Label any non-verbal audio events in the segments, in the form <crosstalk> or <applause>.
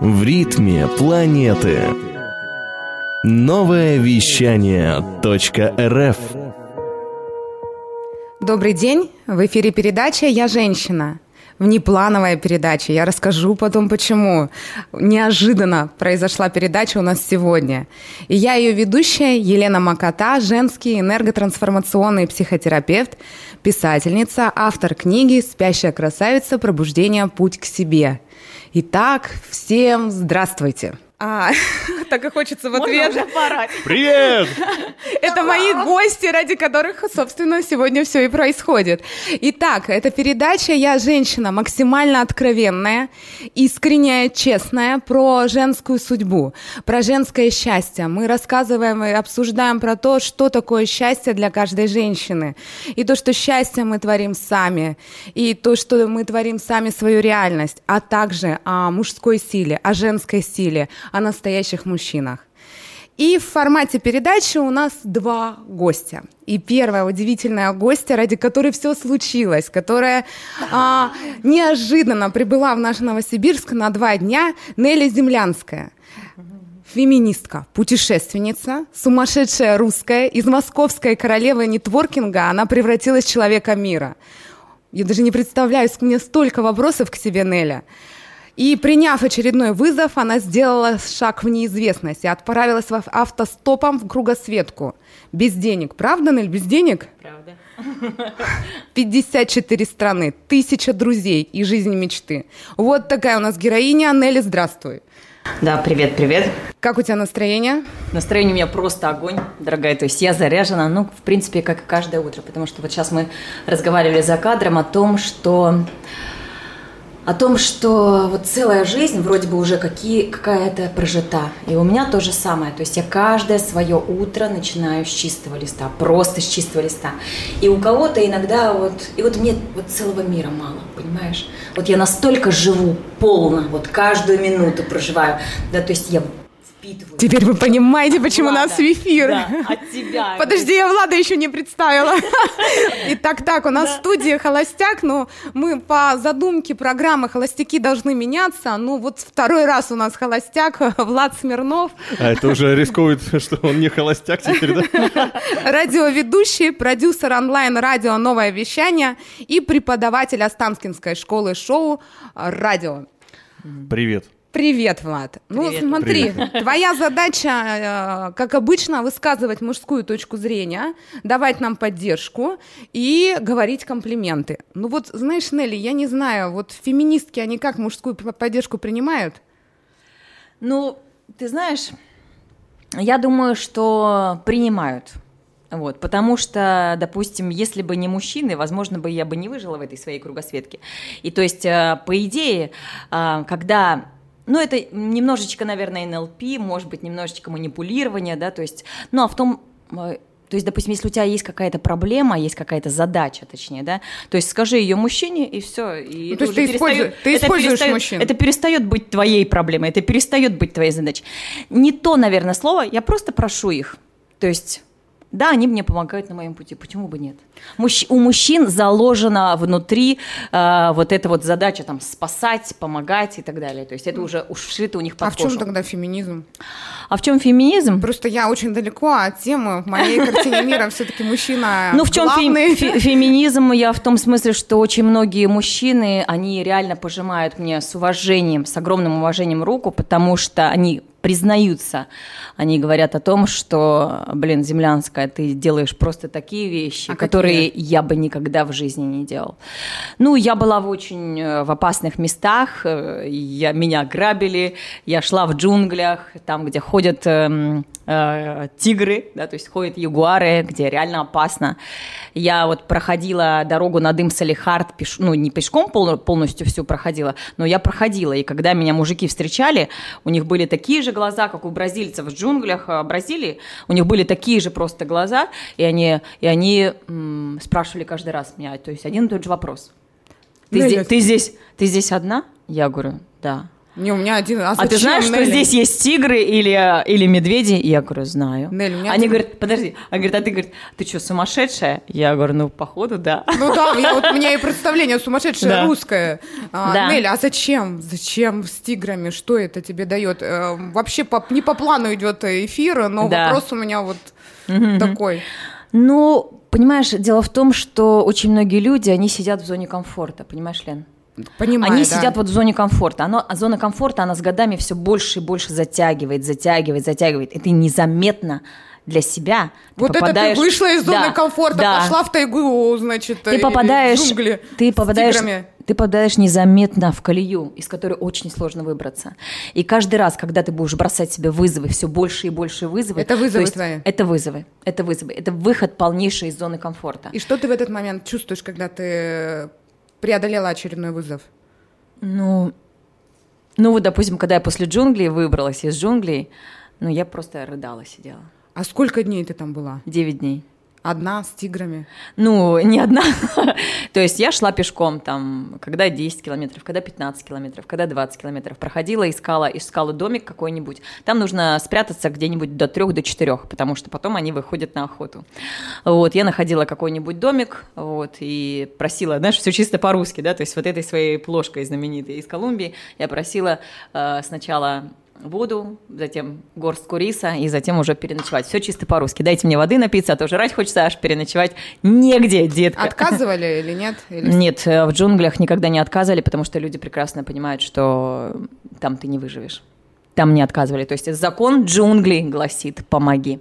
В ритме планеты. Новое вещание .рф Добрый день, в эфире передача «Я женщина». Внеплановая передача, я расскажу потом почему. Неожиданно произошла передача у нас сегодня. И я ее ведущая Елена Макота, женский энерготрансформационный психотерапевт, писательница, автор книги «Спящая красавица. Пробуждение. Путь к себе». Итак, всем здравствуйте! А, <laughs> так и хочется в ответ. Можно уже. Привет! <laughs> Это мои гости, ради которых, собственно, сегодня все и происходит. Итак, эта передача «Я женщина» максимально откровенная, искренняя, честная, про женскую судьбу, про женское счастье. Мы рассказываем и обсуждаем про то, что такое счастье для каждой женщины. И то, что счастье мы творим сами, и то, что мы творим сами свою реальность, а также о мужской силе, о женской силе, о настоящих мужчинах. И в формате передачи у нас два гостя. И первая удивительная гостья, ради которой все случилось, которая а, неожиданно прибыла в наш Новосибирск на два дня, Нелли Землянская. Феминистка, путешественница, сумасшедшая русская, из московской королевы нетворкинга она превратилась в человека мира. Я даже не представляю, у меня столько вопросов к себе, Неля. И приняв очередной вызов, она сделала шаг в неизвестность и отправилась в автостопом в кругосветку. Без денег. Правда, Нель, без денег? Правда. <laughs> 54 страны, тысяча друзей и жизнь мечты. Вот такая у нас героиня. Нелли, здравствуй. Да, привет, привет. Как у тебя настроение? Настроение у меня просто огонь, дорогая. То есть я заряжена, ну, в принципе, как и каждое утро. Потому что вот сейчас мы разговаривали за кадром о том, что о том, что вот целая жизнь вроде бы уже какие, какая-то прожита. И у меня то же самое. То есть я каждое свое утро начинаю с чистого листа, просто с чистого листа. И у кого-то иногда вот, и вот мне вот целого мира мало, понимаешь? Вот я настолько живу полно, вот каждую минуту проживаю. Да, то есть я впитываю. Теперь вы понимаете, почему Влада, нас в эфир. Да, от тебя. Подожди, я Влада еще не представила. <laughs> Итак, так, у нас в студии холостяк, но мы по задумке программы «Холостяки должны меняться». Ну, вот второй раз у нас холостяк, <laughs> Влад Смирнов, А это уже рискует, что он не холостяк теперь, да? <laughs> радиоведущий, продюсер онлайн-радио «Новое вещание» и преподаватель Останкинской школы шоу «Радио». Привет. Привет, Влад. Привет. Ну, смотри, твоя задача, э, как обычно, высказывать мужскую точку зрения, давать нам поддержку и говорить комплименты. Ну вот, знаешь, Нелли, я не знаю, вот феминистки, они как мужскую поддержку принимают? Ну, ты знаешь, я думаю, что принимают. Вот, потому что, допустим, если бы не мужчины, возможно бы я бы не выжила в этой своей кругосветке. И то есть, э, по идее, э, когда ну, это немножечко, наверное, НЛП, может быть, немножечко манипулирование, да, то есть, ну, а в том, э, то есть, допустим, если у тебя есть какая-то проблема, есть какая-то задача, точнее, да, то есть скажи ее мужчине, и все. И Ну, то есть ты используешь- ты это используешь перестает- мужчин. Это перестает быть твоей проблемой, это перестает быть твоей задачей. Не то, наверное, слово, я просто прошу их. То есть, да, они мне помогают на моем пути, почему бы нет? Мужч- у мужчин заложена внутри э, вот эта вот задача там спасать, помогать и так далее. То есть это уже ушито у них под а в чем кожу. тогда феминизм? А в чем феминизм? Просто я очень далеко от темы. В моей <laughs> картине мира все-таки мужчина Ну, в чем феминизм? Я в том смысле, что очень многие мужчины, они реально пожимают мне с уважением, с огромным уважением руку, потому что они признаются, они говорят о том, что, блин, землянская, ты делаешь просто такие вещи, А которые я бы никогда в жизни не делал. Ну, я была в очень э, в опасных местах, э, я, меня грабили, я шла в джунглях, там, где ходят эм, э, тигры, да, то есть ходят ягуары, где реально опасно. Я вот проходила дорогу на дым Салихард, пеш... ну, не пешком пол- полностью всю проходила, но я проходила, и когда меня мужики встречали, у них были такие же глаза, как у бразильцев в джунглях э, Бразилии, у них были такие же просто глаза, и они, и они м, спрашивали каждый раз меня, то есть один и тот же вопрос. Ты, Неля, здесь, ты, здесь, ты здесь одна? Я говорю, да. Не, у меня один. А, А ты знаешь, что Нелли? здесь есть тигры или, или медведи? Я говорю, знаю. Нелли, у меня Они один- говорят, подожди, они говорят, а ты, говорит, ты что, сумасшедшая? Я говорю, ну, походу, да. Ну да, я, вот, у меня и представление сумасшедшее Да. русское. А, Да. Нелли, а зачем? Зачем с тиграми? Что это тебе дает? Э, вообще по- не по плану идет эфир, но Да. вопрос у меня вот такой. Ну, понимаешь, дело в том, что очень многие люди, они сидят в зоне комфорта, понимаешь, Лен? Понимаю, Они да. сидят вот в зоне комфорта. Оно, а зона комфорта, она с годами все больше и больше затягивает, затягивает, затягивает. И ты незаметно для себя ты Вот это ты попадаешь- вышла из зоны Да, комфорта, да. пошла в тайгу, значит, Ты или попадаешь, в джунгли ты попадаешь, тиграми. ты попадаешь незаметно в колею, из которой очень сложно выбраться. И каждый раз, когда ты будешь бросать себе вызовы, все больше и больше вызовы. Это вызовы есть твои? Это вызовы, это вызовы, это выход полнейший из зоны комфорта. И что ты в этот момент чувствуешь, когда ты преодолела очередной вызов? Ну, ну вот, допустим, когда я после джунглей выбралась из джунглей, ну я просто рыдала, сидела. А сколько дней ты там была? Девять дней. Одна с тиграми? Ну, не одна. <laughs> То есть я шла пешком там, когда 10 километров, когда 15 километров, когда 20 километров. Проходила, искала, искала домик какой-нибудь. Там нужно спрятаться где-нибудь до трех, до четырех, потому что потом они выходят на охоту. Вот, я находила какой-нибудь домик, вот, и просила, знаешь, все чисто по-русски, да, то есть вот этой своей плошкой знаменитой из Колумбии я просила э, сначала воду, затем горстку риса и затем уже переночевать. Все чисто по-русски. Дайте мне воды напиться, а то жрать хочется, аж переночевать негде, детка. Отказывали или нет? Или- Нет, э, в джунглях никогда не отказывали, потому что люди прекрасно понимают, что там ты не выживешь. Там не отказывали. То есть закон джунглей гласит «помоги».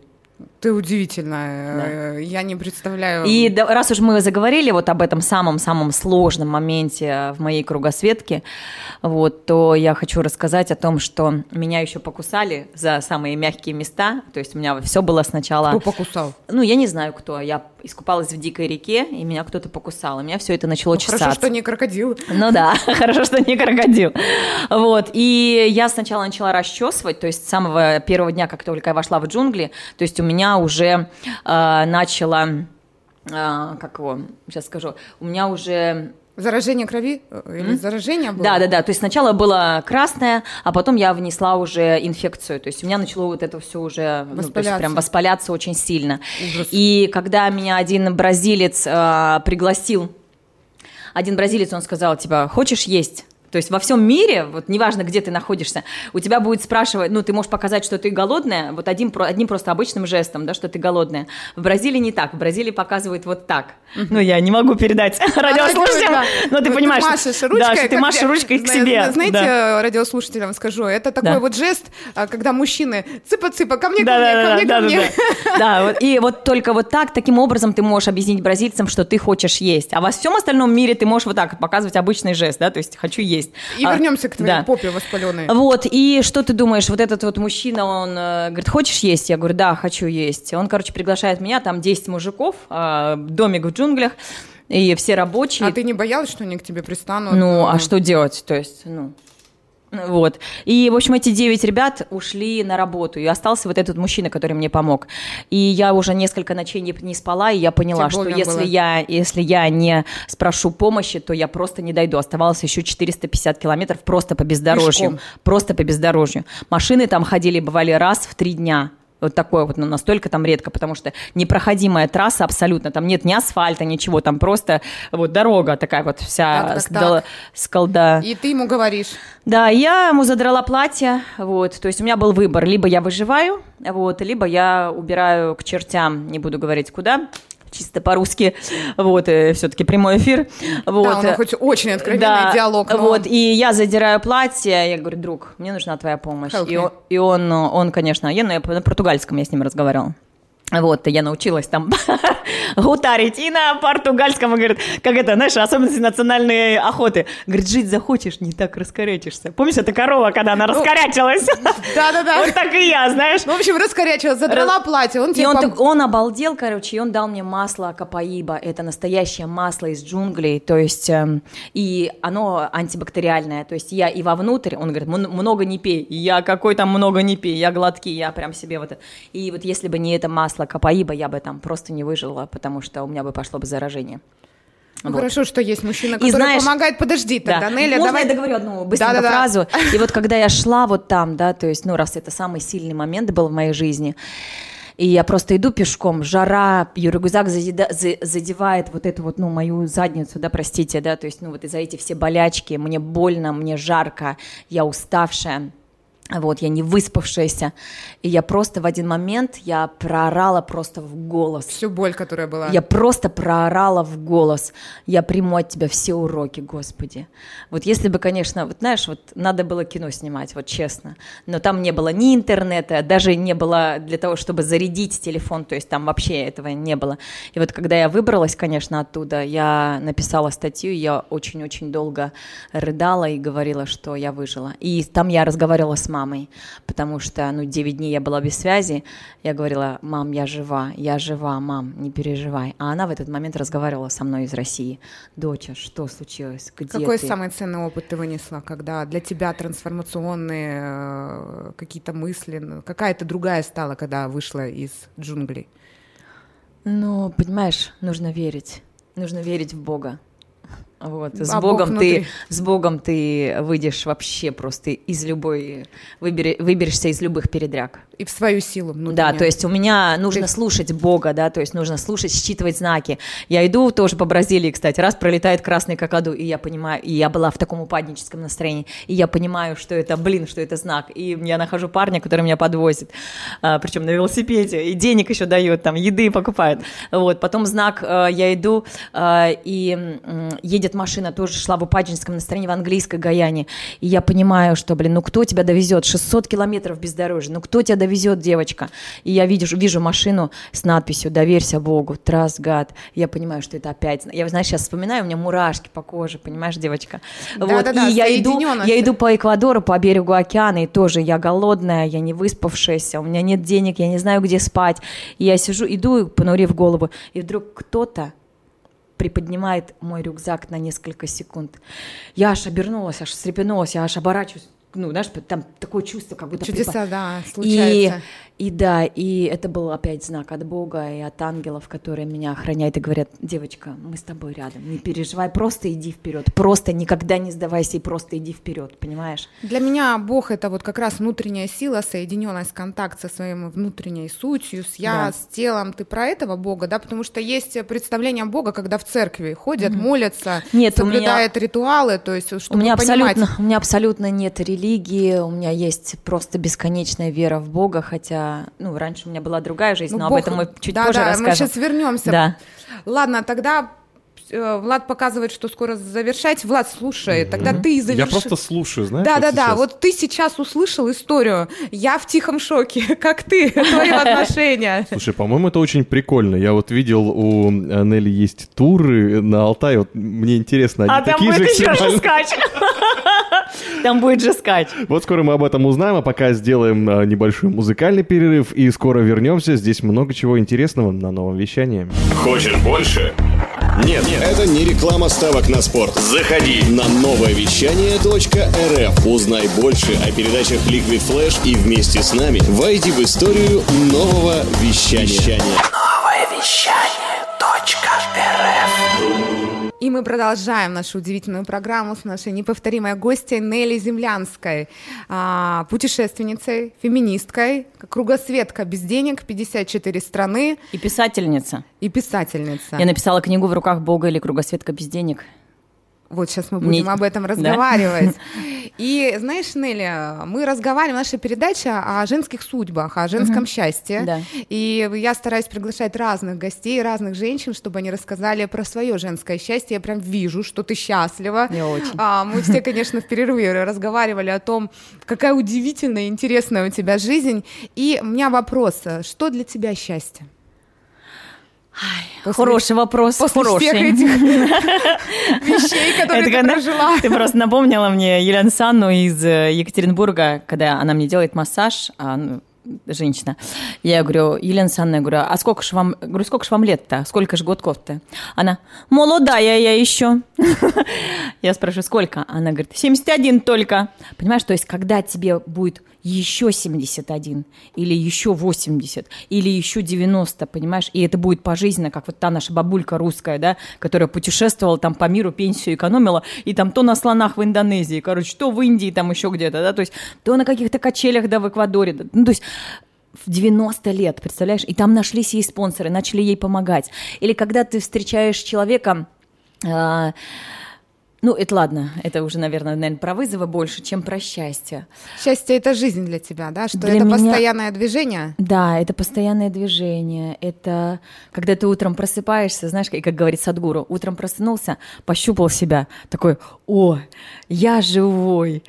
Ты удивительная. Э, Я не представляю. И да- раз уж мы заговорили вот об этом самом-самом сложном моменте в моей кругосветке, вот, то я хочу рассказать о том, что меня еще покусали за самые мягкие места. То есть у меня все было сначала... Кто покусал? Ну, я не знаю, кто. Я искупалась в дикой реке, и меня кто-то покусал. И меня все это начало Ну, чесаться. Хорошо, что не крокодил. Ну да, <laughs> хорошо, что не крокодил. Вот, и я сначала начала расчесывать, то есть с самого первого дня, как только я вошла в джунгли, то есть у меня уже э, начало, э, как его, сейчас скажу, у меня уже Заражение крови? Или заражение было? да, да, да. То есть сначала было красное, а потом я внесла уже инфекцию. То есть у меня начало вот это все уже ну, то есть Воспаляться. прям воспаляться очень сильно. Ужас. И когда меня один бразилец э, пригласил, один бразилец, он сказал, типа, хочешь есть? То есть во всем мире, вот неважно, где ты находишься, у тебя будет спрашивать, ну, ты можешь показать, что ты голодная, вот одним, одним просто обычным жестом, да, что ты голодная. В Бразилии не так, в Бразилии показывают вот так. Ну, я не могу передать радиослушателям, да. но ты Вот понимаешь, машешь что- ручкой, да, что ты машешь ручкой к себе. зна- Знаете, да. радиослушателям скажу, это такой Да. вот жест, а, когда мужчины цыпа-цыпа, ко мне, ко мне, ко мне, ко мне. да. <laughs> Да, вот, и вот только вот так, таким образом ты можешь объяснить бразильцам, что ты хочешь есть. А во всем остальном мире ты можешь вот так показывать обычный жест, да, то есть хочу есть. И А, вернемся к твоей да. попе воспаленной. Вот, и что ты думаешь, вот этот вот мужчина, он э, говорит, хочешь есть? Я говорю, да, хочу есть. Он, короче, приглашает меня, там 10 мужиков, э, домик в джунглях, и все рабочие. А ты не боялась, что они к тебе пристанут? Ну, а что делать? То есть, ну... Вот. И, в общем, эти девять ребят ушли на работу, и остался вот этот мужчина, который мне помог. И я уже несколько ночей не, не спала, и я поняла, Тебе что если было? я, если я не спрошу помощи, то я просто не дойду. Оставалось еще 450 километров просто по бездорожью. Пешком. Просто по бездорожью. Машины там ходили, бывали раз в три дня. Вот такое вот, ну, настолько там редко, потому что непроходимая трасса абсолютно, там нет ни асфальта, ничего, там просто вот дорога такая вот вся Так, так, с, дол- так. с колда. И ты ему говоришь, Да, я ему задрала платье, вот, то есть у меня был выбор, либо я выживаю, вот, либо я убираю к чертям, не буду говорить куда, чисто по-русски, вот, все-таки прямой эфир, вот. да, у нас хоть очень откровенный Да, диалог, но Вот, и я задираю платье, я говорю, друг, мне нужна твоя помощь. Help И он, и он, он, конечно, я на, на португальском я с ним разговаривала. Вот, я научилась там <laughs> гутарить и на португальском, говорит, как это, знаешь, особенности национальной охоты. Говорит, жить захочешь, не так раскорячишься. Помнишь, это корова, когда она раскорячилась? Да-да-да. Вот так и я, знаешь. Ну, в общем, раскорячилась, задрала платье, он И он, пом- он обалдел, короче, и он дал мне масло капаиба. Это настоящее масло из джунглей, то есть, эм, и оно антибактериальное. То есть я и вовнутрь, он говорит, «М- много не пей. И я какой там много не пей, я глотки, я прям себе вот это. И вот если бы не это масло капаиба, я бы там просто не выжила, потому что у меня бы пошло бы заражение. Ну, Вот. Хорошо, что есть мужчина, И который знаешь- помогает. Подожди Да. тогда, Неля, Можно давай. я договорю одну быстренько Да-да-да. фразу? И вот когда я шла вот там, да, то есть, ну, раз это самый сильный момент был в моей жизни, и я просто иду пешком, жара, ее рюкзак за- задевает вот эту вот, ну, мою задницу, да, простите, да, то есть, ну, вот из-за эти все болячки, мне больно, мне жарко, я уставшая. Вот, я не выспавшаяся. И я просто в один момент, я проорала просто в голос. Всю боль, которая была. Я просто проорала в голос. Я приму от тебя все уроки, Господи. Вот если бы, конечно, вот знаешь, вот надо было кино снимать, вот честно. Но там не было ни интернета, даже не было для того, чтобы зарядить телефон, то есть там вообще этого не было. И вот когда я выбралась, конечно, оттуда, я написала статью, я очень-очень долго рыдала и говорила, что я выжила. И там я разговаривала с мамой, потому что, ну, 9 дней я была без связи. Я говорила, мам, я жива, я жива, мам, не переживай. А она в этот момент разговаривала со мной из России. Доча, что случилось? Где Какой ты? самый ценный опыт ты вынесла, когда для тебя трансформационные э, какие-то мысли, какая ты другая стала, когда вышла из джунглей? Ну, понимаешь, нужно верить. Нужно верить в Бога. Вот. С А Бог Богом внутри. ты, с Богом ты выйдешь вообще просто из любой, выбери, выберешься из любых передряг. И в свою силу Да, внутреннюю. то есть у меня нужно Ты- слушать Бога, да, то есть нужно слушать, считывать знаки. Я иду тоже по Бразилии, кстати, раз пролетает красный какаду, и я понимаю, и я была в таком упадническом настроении, и я понимаю, что это, блин, что это знак. И я нахожу парня, который меня подвозит, причем на велосипеде, и денег еще дает, там, еды покупает. Вот, потом знак, э, я иду, э, и едет машина, тоже шла в упадническом настроении в английской Гаяне, и я понимаю, что, блин, ну кто тебя довезет? 600 километров бездорожья, ну кто тебя довезет, девочка? И я вижу, вижу машину с надписью «Доверься Богу», «Trust God». Я понимаю, что это опять... Я, знаешь, сейчас вспоминаю, у меня мурашки по коже, понимаешь, девочка? Вот, Да-да-да, и я иду, я иду по Эквадору, по берегу океана, и тоже я голодная, я не выспавшаяся, у меня нет денег, я не знаю, где спать. И я сижу, иду, понурив голову, и вдруг кто-то приподнимает мой рюкзак на несколько секунд. Я аж обернулась, аж встрепенулась, я аж оборачиваюсь. Ну, знаешь, там такое чувство, как будто... Чудеса, да, и, случаются. и да, и это был опять знак от Бога и от ангелов, которые меня охраняют и говорят, девочка, мы с тобой рядом, не переживай, просто иди вперед, просто никогда не сдавайся и просто иди вперед, понимаешь? Для меня Бог это вот как раз внутренняя сила, соединенность, контакт со своей внутренней сутью, с я, Да. с телом. Ты про этого Бога, да? Потому что есть представление Бога, когда в церкви ходят, молятся, Нет, у меня- соблюдают ритуалы, то есть У чтобы меня, понимать. абсолютно, у меня абсолютно нет религии, у меня есть просто бесконечная вера в Бога, хотя, ну, раньше у меня была другая жизнь, Ну, но Бог- об этом мы чуть да, позже да, расскажем. мы сейчас вернемся. Да. Ладно, тогда э, Влад показывает, что скоро завершать. Влад, слушай, тогда ты и заверши. Я просто слушаю, знаешь, Да, вот да, да. ты сейчас услышал историю. Я в тихом шоке. <laughs> Как ты? Твое отношение. <laughs> Слушай, по-моему, это очень прикольно. Я вот видел, у э, Нелли есть туры на Алтае. Вот мне интересно, они А такие же экстремальные? <laughs> Там будет же скач. Вот скоро мы об этом узнаем, а пока сделаем э, небольшой музыкальный перерыв и скоро вернемся. Здесь много чего интересного на новом вещании. Хочешь больше? Нет, нет. Это не реклама ставок на спорт. Заходи. На новое вещание .рф. Узнай больше о передачах Liquid Flash и вместе с нами войди в историю нового вещания. И мы продолжаем нашу удивительную программу с нашей неповторимой гостьей Нелли Землянской, а, путешественницей, феминисткой, кругосветка без денег, 54 страны И писательница. и писательница. Я написала книгу «В руках Бога» или «Кругосветка без денег». Вот сейчас мы будем об этом Да. разговаривать. <laughs> И знаешь, Нелли, мы разговариваем, наша передача о женских судьбах, о женском счастье. Да. И я стараюсь приглашать разных гостей, разных женщин, чтобы они рассказали про свое женское счастье. Я прям вижу, что ты счастлива. Я очень. А, мы все, конечно, в перерыве разговаривали о том, какая удивительная и интересная у тебя жизнь. И у меня вопрос, что для тебя счастье? После- Хороший вопрос, После хороший. всех этих <laughs> вещей, которые ты прожила. Ты просто напомнила мне Елену Санну из э, Екатеринбурга, когда она мне делает массаж, а, ну, женщина. Я говорю, Елена Александровна, я говорю, а сколько же вам, говорю, сколько же вам лет-то? Сколько же годков-то? Она, молодая я еще. <laughs> Я спрашиваю, сколько? Она говорит, 71 только. Понимаешь, то есть, когда тебе будет еще 71, или еще 80, или еще 90, понимаешь, и это будет пожизненно, как вот та наша бабулька русская, да, которая путешествовала там по миру, пенсию экономила, и там то на слонах в Индонезии, короче, то в Индии, там еще где-то, да, то есть то на каких-то качелях, да, в Эквадоре, да, ну, то есть в 90 лет, представляешь? И там нашлись ей спонсоры, начали ей помогать. Или когда ты встречаешь человека, э, ну, это ладно, это уже, наверное, наверное, про вызовы больше, чем про счастье. Счастье это жизнь для тебя, да? Что Для это меня- постоянное движение? Да, это постоянное движение, это когда ты утром просыпаешься, знаешь, и как говорит Садгуру, утром проснулся, пощупал себя, такой, о, я живой.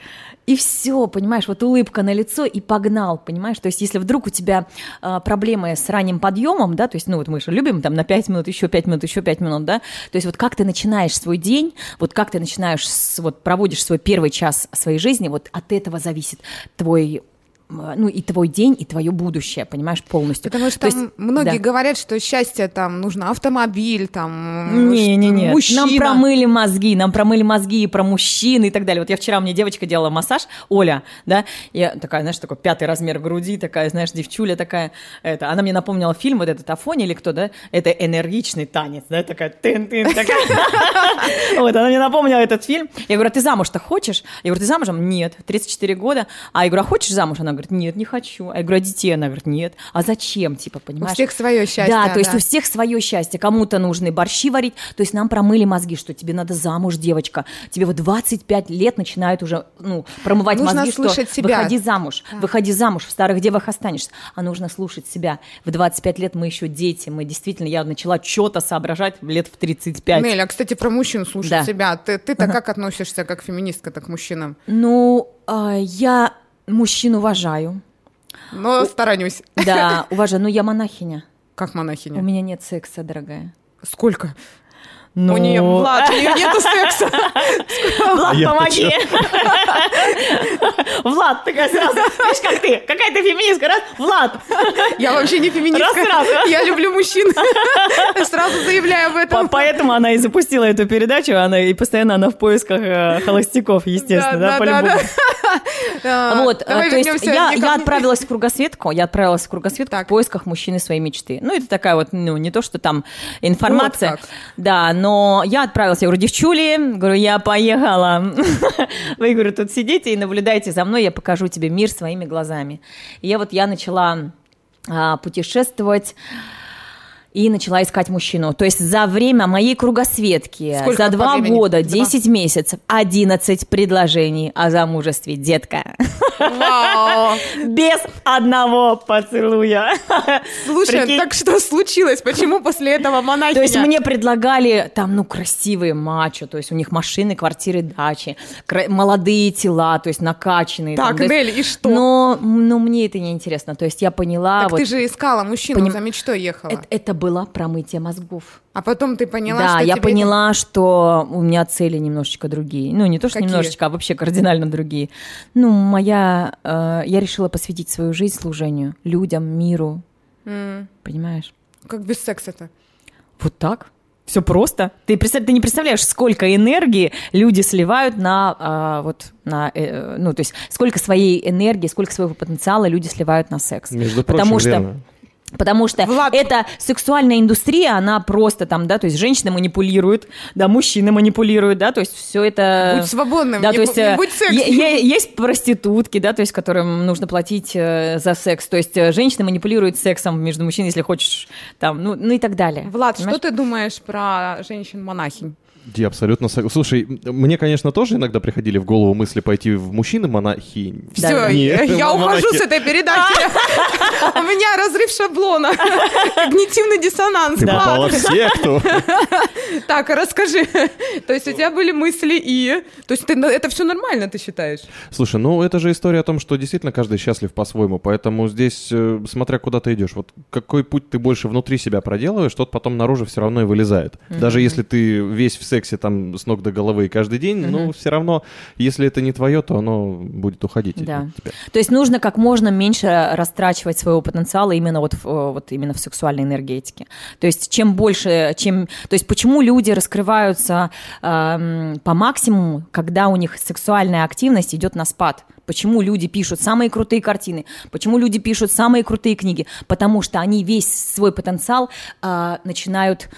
И все, понимаешь, вот улыбка на лицо и погнал, понимаешь? То есть, если вдруг у тебя а, проблемы с ранним подъемом, да, то есть, ну вот мы же любим там на 5 минут, еще 5 минут, еще 5 минут, да, то есть вот как ты начинаешь свой день, вот как ты начинаешь, с- вот проводишь свой первый час своей жизни, вот от этого зависит твой ну и твой день, и твое будущее, понимаешь, полностью. Потому что То есть, многие да. говорят, что счастье там нужно автомобиль, там Не, не, не. мужчина. Нам промыли мозги, нам промыли мозги и про мужчин и так далее. Вот я вчера мне девочка делала массаж, Оля, да, я такая, знаешь, такой пятый размер груди, такая, знаешь, девчуля такая, это, она мне напомнила фильм вот этот Афони или кто, да, это энергичный танец, да, такая тын-тын, такая. <laughs> Вот, она мне напомнила этот фильм. Я говорю, а ты замуж-то хочешь? Я говорю, ты замужем? Нет, 34 года. А я говорю, а хочешь замуж? Она говорит, нет, не хочу. А я говорю, а детей? Она говорит, нет. А зачем, типа, У понимаешь? всех свое счастье. Да, то есть у всех свое счастье. Кому-то нужны борщи варить. То есть нам промыли мозги, что тебе надо замуж, девочка. Тебе вот 25 лет начинают уже ну, промывать Нужно мозги, что себя. выходи замуж, выходи замуж, в старых девах останешься. А нужно слушать себя. В 25 лет мы еще дети. Мы действительно, я начала что-то соображать лет в 35. Нель, а, кстати, про мужчин слушать Да. себя. Ты, ты-то как относишься как феминистка так к мужчинам? Ну, а, я мужчин уважаю. Но сторонюсь. Да, уважаю. Но я монахиня. Как У монахиня. меня нет секса, дорогая. Сколько? Ну, У нее, Влад, у нее нету секса. <laughs> Влад, помоги! <laughs> Влад, такая сразу, видишь, как ты, какая ты феминистка, раз, Влад! Я вообще не феминистка. Раз, раз. Я люблю мужчин. <laughs> Сразу заявляю об этом. Поэтому она и запустила эту передачу, она и постоянно она в поисках э, холостяков, естественно, да, по-любому. А, Вот, э, давай то есть я, отправилась в кругосветку, я отправилась в кругосветку в поисках мужчины своей мечты. Ну, это такая вот, ну, не то, что там информация. Да, но я отправилась, я говорю, девчули, говорю, я поехала. <laughs> Вы, говорю, тут сидите и наблюдайте за мной, я покажу тебе мир своими глазами. И я вот, я начала а, путешествовать, и начала искать мужчину. То есть за время моей кругосветки, Сколько за два года, Два. 10 месяцев, 11 предложений о замужестве, детка. Вау. Без одного поцелуя. Слушай, Прикинь. так что случилось? Почему после этого монахиня? То есть мне предлагали там, ну, красивые мачо, то есть у них машины, квартиры, дачи, молодые тела, то есть накачанные. там, Так, есть- Нель, и что? Но, но мне это не интересно. То есть я поняла, Так вот ты же искала мужчину, поним- за мечтой ехала. это, это было промытие мозгов. А потом ты поняла, да, что я тебе поняла, что у меня цели немножечко другие. Ну, не то, что Какие? немножечко, а вообще кардинально другие. Ну, моя... э, я решила посвятить свою жизнь служению людям, миру. Понимаешь? это- Как без секса-то? Вот так. Все просто. Ты, представ- ты не представляешь, сколько энергии люди сливают на а, вот на э, ну то есть сколько своей энергии, сколько своего потенциала люди сливают на секс. Между прочим, потому что верно. Потому что Влад- эта сексуальная индустрия, она просто там, да, то есть женщины манипулируют, да, мужчины манипулируют, да, то есть все это... Будь свободным, да, не то есть не э, будь сексом. есть проститутки, да, то есть которым нужно платить э, за секс, то есть э, женщины манипулируют сексом между мужчиной, если хочешь, там, ну, ну и так далее. Влад, Понимаешь? что ты думаешь про женщин-монахинь? Я абсолютно согласен. Слушай, мне, конечно, тоже иногда приходили в голову мысли пойти в мужчины-монахи. Да. Все, Не, я монахи. ухожу с этой передачи. У меня разрыв шаблона. Когнитивный диссонанс. Ты попала в секту. Так, а расскажи. То есть у тебя были мысли и... То есть ты- это все нормально, ты считаешь? Слушай, ну это же история о том, что действительно каждый счастлив по-своему, поэтому здесь, э, смотря куда ты идешь, вот какой путь ты больше внутри себя проделываешь, тот потом наружу все равно и вылезает. Даже если ты весь в сексе сексе там с ног до головы каждый день, но все равно, если это не твое, то оно будет уходить Да. от тебя. То есть нужно как можно меньше растрачивать своего потенциала именно вот, в, э, вот именно в сексуальной энергетике. То есть чем больше, чем... То есть почему люди раскрываются эм, по максимуму, когда у них сексуальная активность идет на спад? Почему люди пишут самые крутые картины? Почему люди пишут самые крутые книги? Потому что они весь свой потенциал э, начинают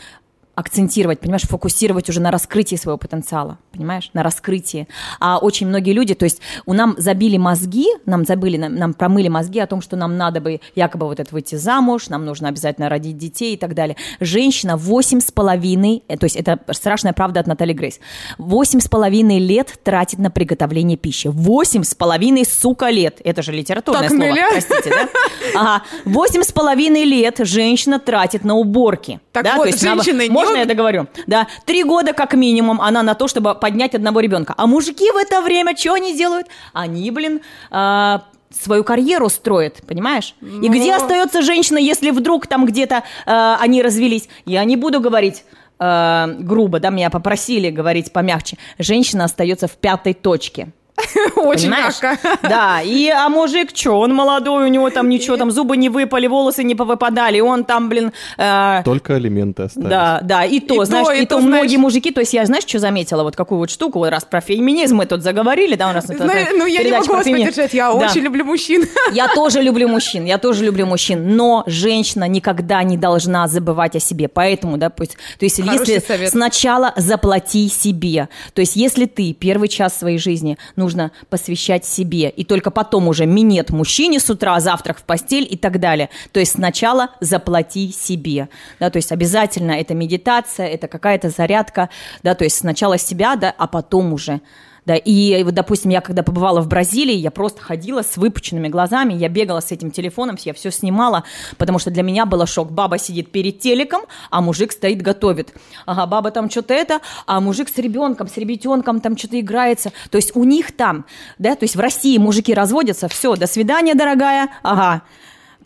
акцентировать, понимаешь, фокусировать уже на раскрытии своего потенциала, понимаешь, на раскрытии. А очень многие люди, то есть у нам забили мозги, нам забыли, нам, нам промыли мозги о том, что нам надо бы якобы вот это выйти замуж, нам нужно обязательно родить детей и так далее. Женщина восемь с половиной, э, то есть это страшная правда от Натальи Грейс, восемь с половиной лет тратит на приготовление пищи. Восемь с половиной, сука, лет. Это же литературное Так, слово, Неля. простите, да? Ага. Восемь с половиной лет женщина тратит на уборки. Так да? вот, то есть она- женщины не Можно об- я договорю? Да. Три года как минимум она на то, чтобы поднять одного ребенка. А мужики в это время что они делают? Они, блин, а, свою карьеру строят, понимаешь? И где остается женщина, если вдруг там где-то а, они развелись? Я не буду говорить а, грубо, да, меня попросили говорить помягче. Женщина остается в пятой точке. <laughs> Очень Понимаешь? мягко. <laughs> Да, и а мужик, что, он молодой, у него там ничего, там зубы не выпали, волосы не повыпадали, он там, блин, э, Только алименты остались. да, да, и то, И знаешь, то, и и то, то, многие мужики, то есть я, знаешь, что заметила, вот какую вот штуку, вот раз про феминизм мы тут заговорили, да, у нас Ну, я не могу вас поддержать, я Да. очень люблю мужчин. <laughs> Я тоже люблю мужчин, я тоже люблю мужчин, но женщина никогда не должна забывать о себе, поэтому, да, пусть, то есть Хороший если совет. сначала заплати себе, то есть если ты первый час своей жизни нужно посвящать себе, и только потом уже минет мужчине с утра, завтрак в постель и так далее, то есть сначала заплати себе, да, то есть обязательно это медитация, это какая-то зарядка, да, то есть сначала себя, да, а потом уже да, и вот, допустим, я когда побывала в Бразилии, я просто ходила с выпученными глазами, я бегала с этим телефоном, я все снимала, потому что для меня было шок. Баба сидит перед телеком, а мужик стоит готовит. Ага, баба там что-то это, а мужик с ребенком, с ребятенком там что-то играется. То есть у них там, да, то есть в России мужики разводятся, все, до свидания, дорогая, ага.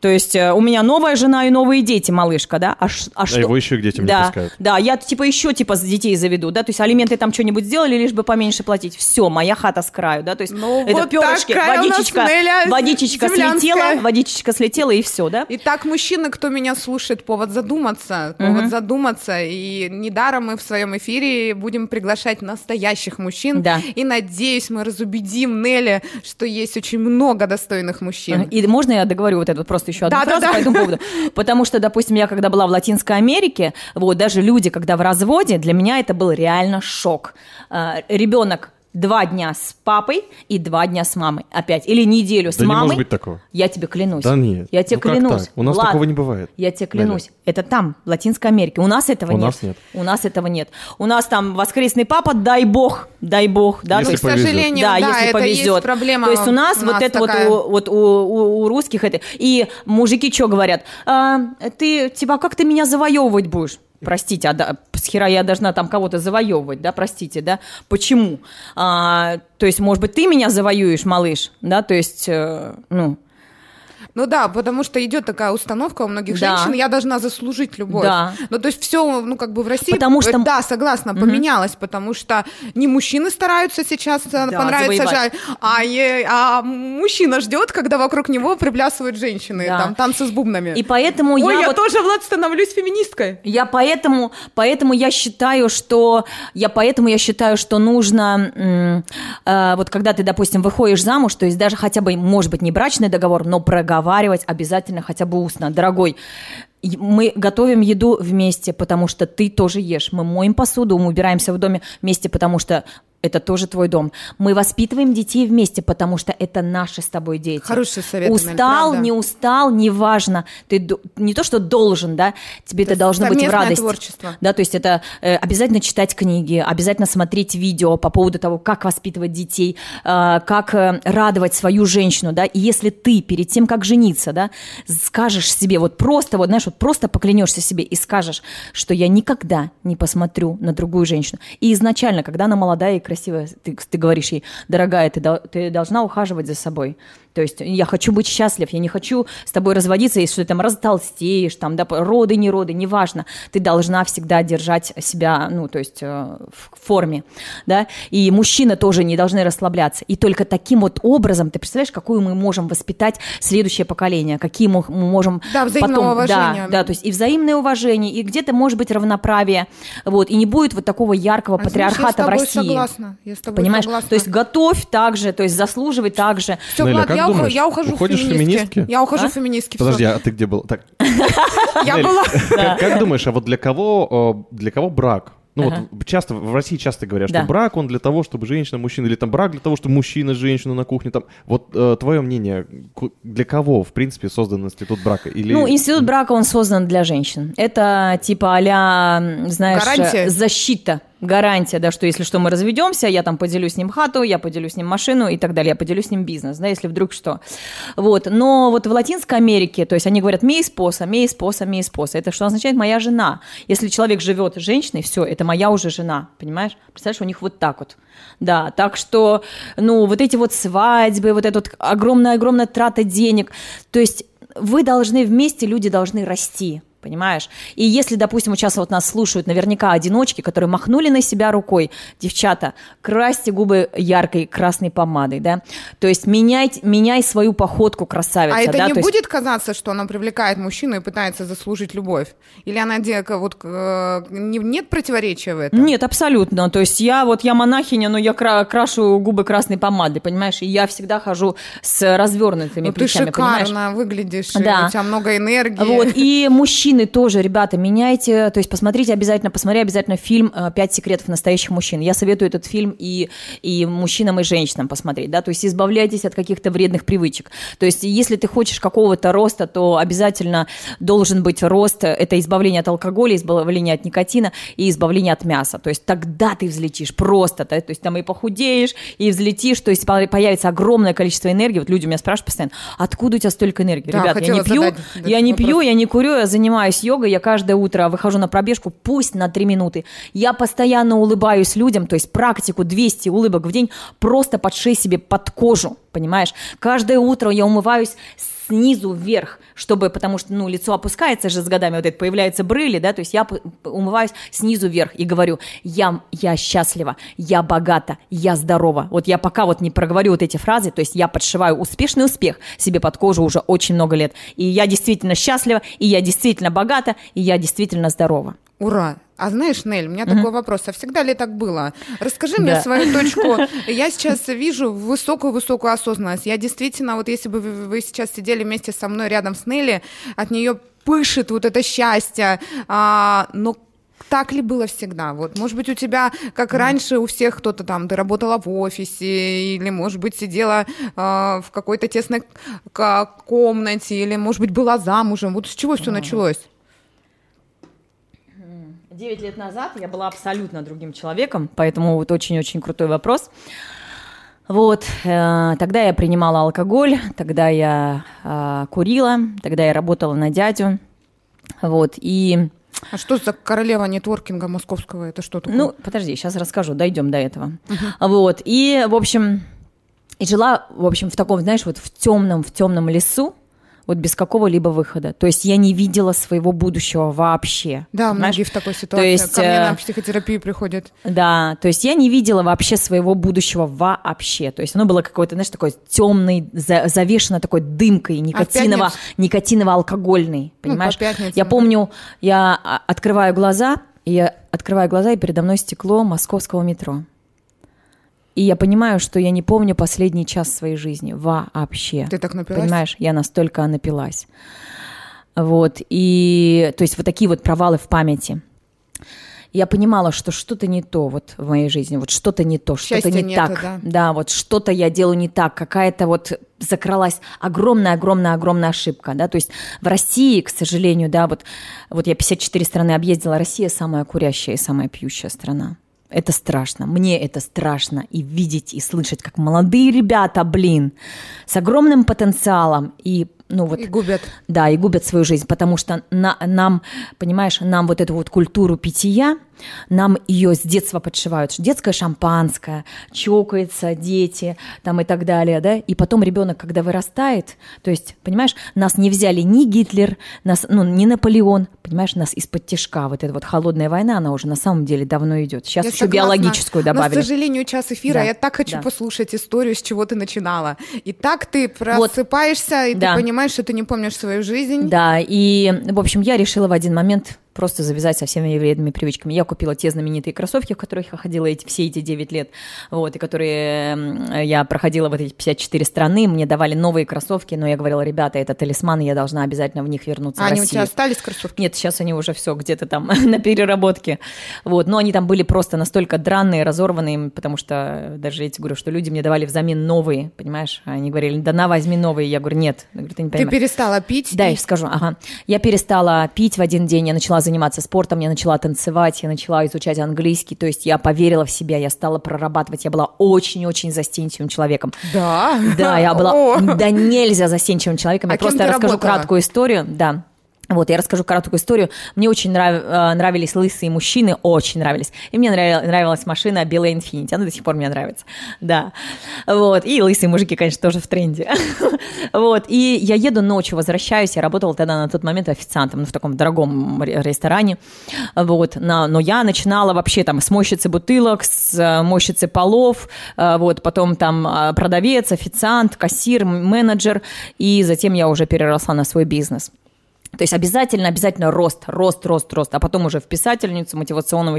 То есть э, у меня новая жена и новые дети, малышка, да? А, ш- а что? его еще к детям не да, пускают. Да, я типа еще типа с детей заведу, да, то есть алименты там что-нибудь сделали, лишь бы поменьше платить. Все, моя хата с краю, да, то есть Ну, это вот перышки, такая у нас водичечка, Неля водичечка слетела, водичечка слетела и все, да? Итак, мужчины, кто меня слушает, повод задуматься, повод задуматься. И недаром мы в своем эфире будем приглашать настоящих мужчин. Да. И надеюсь, мы разубедим Нелли, что есть очень много достойных мужчин. И можно я договорю вот это вот просто еще одну Да, да, фразу да. по этому поводу? Потому что, допустим, я когда была в Латинской Америке, вот даже люди, когда в разводе, для меня это был реально шок. А, Ребенок два дня с папой и два дня с мамой опять. Или неделю с Да не мамой. может быть такого. Я тебе клянусь. Да нет. Я тебе Ну клянусь. так? У нас Влад, такого не бывает. Я тебе клянусь. Неля. Это там, в Латинской Америке. У нас этого У нет. нас нет. У нас этого нет. У нас там воскресный папа, дай бог, дай бог. Да, Если Ну, то к повезет. сожалению, да, да, если это повезет. есть проблема. То есть у нас у вот это такая. вот, у, вот у, у- у русских это. И мужики что говорят? А, ты, типа, как ты меня завоевывать будешь? Простите, а да, с хера я должна там кого-то завоевывать, да, простите, да? Почему? А, то есть, может быть, ты меня завоюешь, малыш, да, то есть, э, ну, Ну да, потому что идет такая установка у многих Да. женщин, я должна заслужить любовь. Да. Ну то есть все, ну как бы в России, Потому что- да, согласна, поменялось, потому что не мужчины стараются сейчас э, понравиться, завоевать. жаль, а, е- а мужчина ждет, когда вокруг него приплясывают женщины, Да. там танцы с бубнами. и поэтому Ой, я, я, вот- тоже, Влад, становлюсь феминисткой. Я поэтому, поэтому я считаю, что я поэтому я считаю, что нужно м, э, вот когда ты, допустим, выходишь замуж, то есть даже хотя бы, может быть, не брачный договор, но проговаривать обязательно хотя бы устно, дорогой. Мы готовим еду вместе, потому что ты тоже ешь. Мы моем посуду, мы убираемся в доме вместе, потому что это тоже твой дом. Мы воспитываем детей вместе, потому что это наши с тобой дети. Хороший совет, Устал, правда. не устал, неважно. Ты не то, что должен, да, тебе это есть должно быть в радость. творчество. Да, то есть это э, обязательно читать книги, обязательно смотреть видео по поводу того, как воспитывать детей, э, как э, радовать свою женщину, да. И если ты перед тем, как жениться, да, скажешь себе вот просто, вот знаешь, вот просто поклянешься себе и скажешь, что я никогда не посмотрю на другую женщину. И изначально, когда она молодая и красивая, ты, ты говоришь ей, дорогая, ты, ты должна ухаживать за собой. То есть я хочу быть счастлив, я не хочу с тобой разводиться, если ты там растолстеешь, там, да, роды, не роды, неважно. Ты должна всегда держать себя, ну, то есть э, в форме, да. И мужчины тоже не должны расслабляться. И только таким вот образом, ты представляешь, какую мы можем воспитать следующее поколение, какие мы можем Да, взаимного потом, уважения. Да, да, то есть и взаимное уважение, и где-то может быть равноправие, вот, и не будет вот такого яркого А знаешь, патриархата я с в тобой России. согласна. Я с тобой Понимаешь? согласна. То есть готовь так же, то есть заслуживай так же. Все, Влад, как я, ухожу, думаешь, я ухожу уходишь в феминистки. феминистки? Я ухожу А? в феминистки. Подожди, всё. а ты где был? Так, <laughs> Я была... <laughs> как, думаешь, а вот для кого, э, для кого брак? Ну вот часто в России часто говорят, что Да. брак он для того, чтобы женщина, мужчина, или там брак для того, чтобы мужчина, женщина на кухне. Там. Вот э, твое мнение, для кого в принципе создан институт брака? Или... Ну, институт брака, он создан для женщин. Это типа а знаешь, Гарантия? защита. Гарантия, да, что если что, мы разведемся, я там поделю с ним хату, я поделю с ним машину и так далее, я поделю с ним бизнес, да, если вдруг что. Вот, но вот в Латинской Америке, то есть они говорят «мей споса, мей споса, мей споса». Это что означает «моя жена». Если человек живет с женщиной, все, это моя уже жена, понимаешь? Представляешь, у них вот так вот. Да, так что, ну, вот эти вот свадьбы, вот эта вот огромная-огромная трата денег, то есть вы должны вместе, люди должны расти. Понимаешь? И если, допустим, вот сейчас вот нас слушают наверняка одиночки, которые махнули на себя рукой, девчата, красьте губы яркой красной помадой, да? То есть меняйте, меняй свою походку красавица, А это да? не То есть- будет казаться, что она привлекает мужчину и пытается заслужить любовь? Или она вот э, не- нет противоречия в этом? Нет, абсолютно. То есть я вот я монахиня, но я кра- крашу губы красной помадой, понимаешь? И я всегда хожу с развернутыми Ну, ты плечами, понимаешь? шикарно выглядишь, и Да. у тебя много энергии. Вот, и <laughs> мужчины тоже, ребята, меняйте, то есть посмотрите обязательно, посмотри обязательно фильм э, «Пять секретов настоящих мужчин». Я советую этот фильм и, и мужчинам, и женщинам посмотреть, да, то есть избавляйтесь от каких-то вредных привычек. То есть если ты хочешь какого-то роста, то обязательно должен быть рост, это избавление от алкоголя, избавление от никотина и избавление от мяса. То есть тогда ты взлетишь просто, да, то есть там и похудеешь, и взлетишь, то есть по- появится огромное количество энергии. Вот люди меня спрашивают постоянно, откуда у тебя столько энергии? Да, Ребят, я не пью, задать я не вопрос. пью, я не курю, я занимаюсь йогой, я каждое утро выхожу на пробежку, пусть на 3 минуты. Я постоянно улыбаюсь людям, то есть практику 200 улыбок в день просто под шею себе, под кожу, понимаешь? Каждое утро я умываюсь снизу вверх, чтобы, потому что, ну, лицо опускается же с годами, вот это появляются брыли, да, то есть я умываюсь снизу вверх и говорю, я, я счастлива, я богата, я здорова. Вот я пока вот не проговорю вот эти фразы, то есть я подшиваю успешный успех себе под кожу уже очень много лет. И я действительно счастлива, и я действительно богата, и я действительно здорова. Ура! А знаешь, Нель, у меня такой вопрос. А всегда ли так было? Расскажи мне Да. свою точку. <laughs> Я сейчас вижу высокую-высокую осознанность. Я действительно, вот если бы вы сейчас сидели вместе со мной рядом с Нелли, от нее пышет вот это счастье. А, но так ли было всегда? Вот, может быть, у тебя, как раньше, у всех кто-то там, ты работала в офисе, или, может быть, сидела а, в какой-то тесной комнате, или, может быть, была замужем. Вот с чего все началось? Девять лет назад я была абсолютно другим человеком, поэтому вот очень-очень крутой вопрос. Вот, э, тогда я принимала алкоголь, тогда я э, курила, тогда я работала на дядю, вот, и, А что за королева нетворкинга московского? Это что такое? ну, подожди, сейчас расскажу, дойдем до этого. Вот, и, в общем, и жила, в общем, в таком, знаешь, вот в темном, в темном лесу, вот без какого-либо выхода. То есть я не видела своего будущего вообще. да, понимаешь? многие в такой ситуации. есть, Ко мне э, на психотерапию приходят. Да, то есть я не видела вообще своего будущего вообще. То есть оно было какое-то, знаешь, такое темный, за- завешено такой дымкой никотиново, пятницу? никотиново-алкогольный, понимаешь? по пятницам, я помню, я а, открываю глаза, и я открываю глаза, и передо мной стекло московского метро. И я понимаю, что я не помню последний час своей жизни вообще. Ты так напилась? Понимаешь, я настолько напилась. Вот, и, то есть вот такие вот провалы в памяти. Я понимала, что что-то не то вот в моей жизни, вот что-то не то, что-то не нету, так. да. вот что-то я делаю не так, какая-то вот закралась огромная-огромная-огромная ошибка, да, то есть в России, к сожалению, да, вот, вот я 54 страны объездила, Россия самая курящая и самая пьющая страна. Это страшно, мне это страшно и видеть, и слышать, как молодые ребята, блин, с огромным потенциалом и ну вот... И губят. Да, и губят свою жизнь, потому что на, нам, понимаешь, нам вот эту вот культуру питья, нам ее с детства подшивают. Детское шампанское, чокаются дети там и так далее, да, и потом ребенок, когда вырастает, то есть, понимаешь, нас не взяли ни Гитлер, нас, ну, ни Наполеон, понимаешь, нас из-под тяжка, вот эта вот холодная война, она уже на самом деле давно идет. Сейчас Я еще согласна. биологическую добавили. Но, к сожалению, час эфира. Да, Я так хочу да. послушать историю, с чего ты начинала. И так ты просыпаешься, и Да. ты понимаешь, что ты не помнишь свою жизнь. Да, и, в общем, я решила в один момент просто завязать со всеми вредными привычками. Я купила те знаменитые кроссовки, в которых я ходила эти, все эти 9 лет, вот, и которые я проходила вот эти 54 страны, мне давали новые кроссовки, но я говорила, ребята, это талисман, я должна обязательно в них вернуться А в они у Россию. тебя остались кроссовки? Нет, сейчас они уже все где-то там <laughs> на переработке. Вот, но они там были просто настолько дранные, разорванные, потому что даже я тебе говорю, что люди мне давали взамен новые, понимаешь? Они говорили, да на, возьми новые. Я говорю, нет. Я говорю, ты не Ты понимаешь. перестала пить? Да, и- я скажу, ага. Я перестала пить в один день, я начала заниматься спортом, я начала танцевать, я начала изучать английский, то есть я поверила в себя, я стала прорабатывать, я была очень-очень застенчивым человеком. Да. Да, я была О. да нельзя застенчивым человеком. А Я просто расскажу работала? краткую историю. Да. Вот, я расскажу короткую историю. Мне очень нрав- э, нравились лысые мужчины, очень нравились. И мне нрав- нравилась машина белая Infiniti, она до сих пор мне нравится. Да. Вот, и лысые мужики, конечно, тоже в тренде. <laughs> Вот, и я еду ночью, возвращаюсь, я работала тогда на тот момент официантом, ну, в таком дорогом ре- ресторане. Вот, на- но я начинала вообще там с мойщицы бутылок, с э, мойщицы полов, э, вот, потом там продавец, официант, кассир, менеджер, и затем я уже переросла на свой бизнес. То есть обязательно, обязательно рост, рост, рост, рост, а потом уже в писательницу, мотивационного,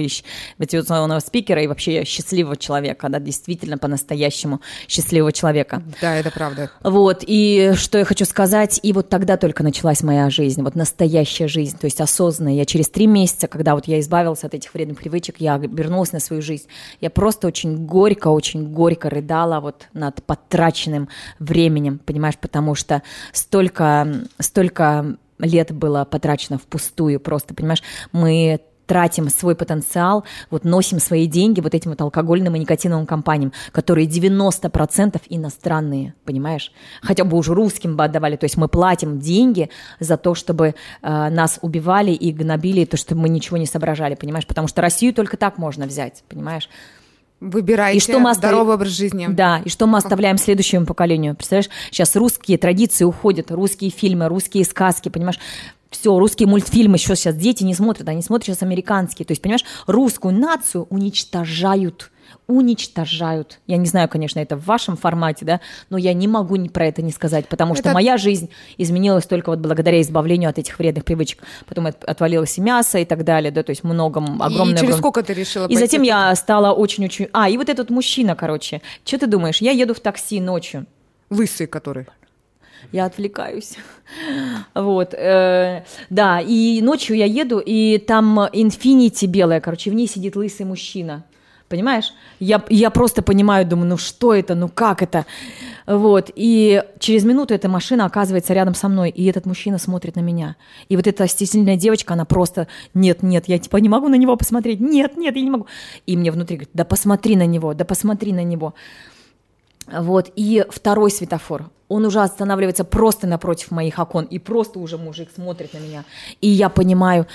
мотивационного спикера и вообще счастливого человека, да, действительно по-настоящему счастливого человека. Да, это правда. Вот, и что я хочу сказать, и вот тогда только началась моя жизнь, вот настоящая жизнь, то есть осознанная. Я через три месяца, когда вот я избавилась от этих вредных привычек, я вернулась на свою жизнь. Я просто очень горько, очень горько рыдала вот над потраченным временем, понимаешь, потому что столько, столько лет было потрачено впустую просто, понимаешь, мы тратим свой потенциал, вот носим свои деньги вот этим вот алкогольным и никотиновым компаниям, которые 90% иностранные, понимаешь? Хотя бы уже русским бы отдавали, то есть мы платим деньги за то, чтобы э, нас убивали и гнобили, то, что мы ничего не соображали, понимаешь? Потому что Россию только так можно взять, понимаешь? Выбирайте И что мы оставим- здоровый образ жизни. Да, и что мы оставляем следующему поколению? Представляешь, сейчас русские традиции уходят, русские фильмы, русские сказки, понимаешь? Все, русские мультфильмы еще сейчас дети не смотрят, они смотрят сейчас американские. То есть, понимаешь, русскую нацию уничтожают уничтожают. Я не знаю, конечно, это в вашем формате, да, но я не могу ни про это не сказать, потому что Это- моя жизнь изменилась только вот благодаря избавлению от этих вредных привычек. Потом от- отвалилось и мясо и так далее, да, то есть много, огромное... И через огромное- сколько ты решила и пойти затем я стала очень-очень... А, и вот этот мужчина, короче. Что ты думаешь? Я еду в такси ночью. Лысый который. Я отвлекаюсь. Вот. э, да, и ночью я еду, и там инфинити белая, короче, в ней сидит лысый мужчина. Понимаешь? Я, я просто понимаю, думаю, ну что это, ну как это? Вот. И через минуту эта машина оказывается рядом со мной, и этот мужчина смотрит на меня. И вот эта стеснительная девочка, она просто, нет, нет, я типа не могу на него посмотреть, нет, нет, я не могу. И мне внутри говорит, да посмотри на него, да посмотри на него. Вот, и второй светофор. Он уже останавливается просто напротив моих окон, и просто уже мужик смотрит на меня. И я понимаю,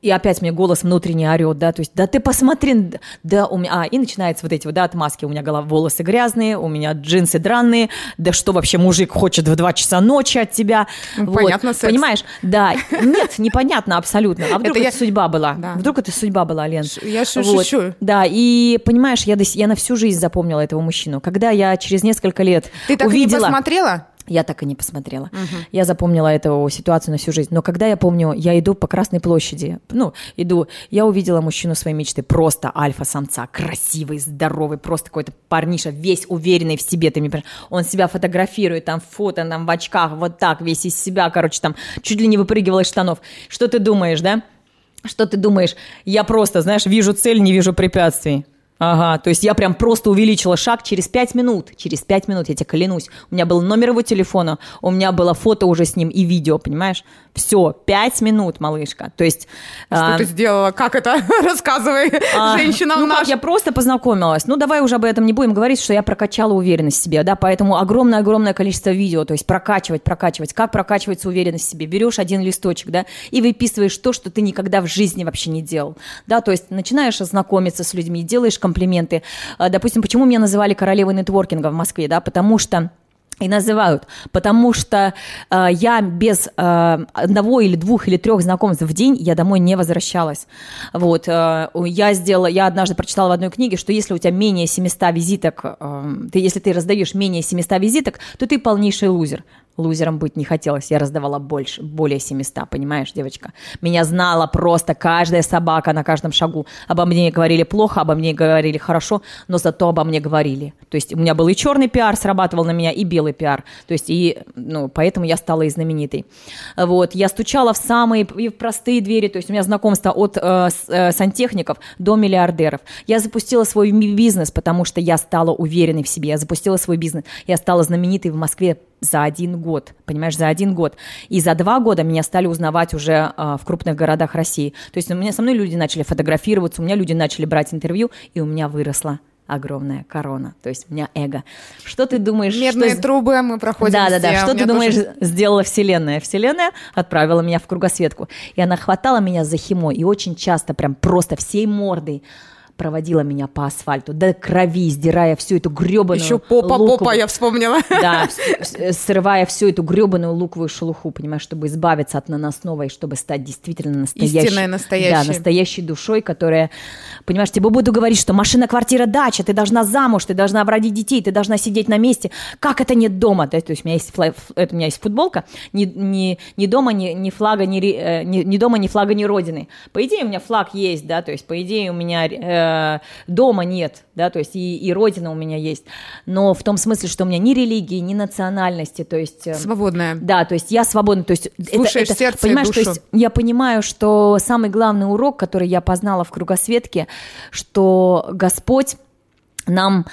и опять мне голос внутренний орет, да, то есть, да ты посмотри, да, у меня, а, и начинаются вот эти вот, да, отмазки, у меня голова, волосы грязные, у меня джинсы дранные, да что вообще мужик хочет в 2 часа ночи от тебя, Ну, Вот, понятно, секс. понимаешь, да, нет, непонятно абсолютно, а вдруг Это это, я- судьба была, Да. вдруг это судьба была, Лен. Ш- я шу- Вот. шучу. Да, и понимаешь, я, до я на всю жизнь запомнила этого мужчину. Когда я через несколько лет Ты так увидела... не посмотрела? Я так и не посмотрела. Я запомнила эту ситуацию на всю жизнь. Но когда я помню, я иду по Красной площади, ну, иду, я увидела мужчину своей мечты, просто альфа-самца, красивый, здоровый, просто какой-то парниша, весь уверенный в себе, ты мне он себя фотографирует, там, фото, там, в очках, вот так, весь из себя, короче, там, чуть ли не выпрыгивал из штанов. Что ты думаешь, да? Что ты думаешь? Я просто, знаешь, вижу цель, не вижу препятствий. Ага, то есть я прям просто увеличила шаг через пять минут. Через пять минут, я тебе клянусь. У меня был номер его телефона, у меня было фото уже с ним и видео, понимаешь? Все, пять минут, малышка. То есть... Что а, ты сделала? Как это? <laughs> Рассказывай а, женщинам ну как, нашим. я просто познакомилась. Ну, давай уже об этом не будем говорить, что я прокачала уверенность в себе, да, поэтому огромное-огромное количество видео, то есть прокачивать, прокачивать. Как прокачивается уверенность в себе? Берешь один листочек, да, и выписываешь то, что ты никогда в жизни вообще не делал, да, то есть начинаешь знакомиться с людьми, делаешь комплименты. А, Допустим, почему меня называли королевой нетворкинга в Москве, да, потому что и называют, потому что э, я без э, одного или двух или трех знакомств в день я домой не возвращалась. Вот, э, я сделала, я однажды прочитала в одной книге, что если у тебя менее 700 визиток, э, ты, если ты раздаешь менее 700 визиток, то ты полнейший лузер. Лузером быть не хотелось, я раздавала больше, более 700, понимаешь, девочка? Меня знала просто каждая собака на каждом шагу. Обо мне говорили плохо, обо мне говорили хорошо, но зато обо мне говорили. То есть у меня был и черный пиар, срабатывал на меня, и белый пиар. То есть и, ну, поэтому я стала и знаменитой. Вот, я стучала в самые и в простые двери, то есть у меня знакомство от э, с- э, сантехников до миллиардеров. Я запустила свой бизнес, потому что я стала уверенной в себе. Я запустила свой бизнес. Я стала знаменитой в Москве за один год, понимаешь, за один год. И за два года меня стали узнавать уже а, в крупных городах России. То есть у меня со мной люди начали фотографироваться, у меня люди начали брать интервью, и у меня выросла огромная корона. То есть у меня эго. Что ты думаешь? Медные что... трубы мы проходим Да, да, да. все. Что ты думаешь, тоже- сделала Вселенная? Вселенная отправила меня в кругосветку. И она хватала меня за химо и очень часто, прям просто всей мордой проводила меня по асфальту до крови, сдирая всю эту гребаную Еще попа, попа, луковую- я вспомнила. да, <laughs> срывая всю эту гребаную луковую шелуху, понимаешь, чтобы избавиться от наносного и чтобы стать действительно настоящей. Истинной, настоящей. Да, настоящей душой, которая, понимаешь, тебе буду говорить, что машина, квартира, дача, ты должна замуж, ты должна родить детей, ты должна сидеть на месте. Как это нет дома? Есть, то есть у меня есть, фла- ф- это, у меня есть футболка, ни, ни, ни дома, ни, ни флага, ни, э, ни, ни дома, ни флага, ни родины. По идее, у меня флаг есть, да, то есть, по идее, у меня э, дома нет, да, то есть, и, и родина у меня есть. Но в том смысле, что у меня ни религии, ни национальности, то есть... э, Свободная. да, то есть я свободна, то есть это- Слушаешь это, сердце и понимаешь, то душу. есть я понимаю, что самый главный урок, который я познала в кругосветке, что Господь нам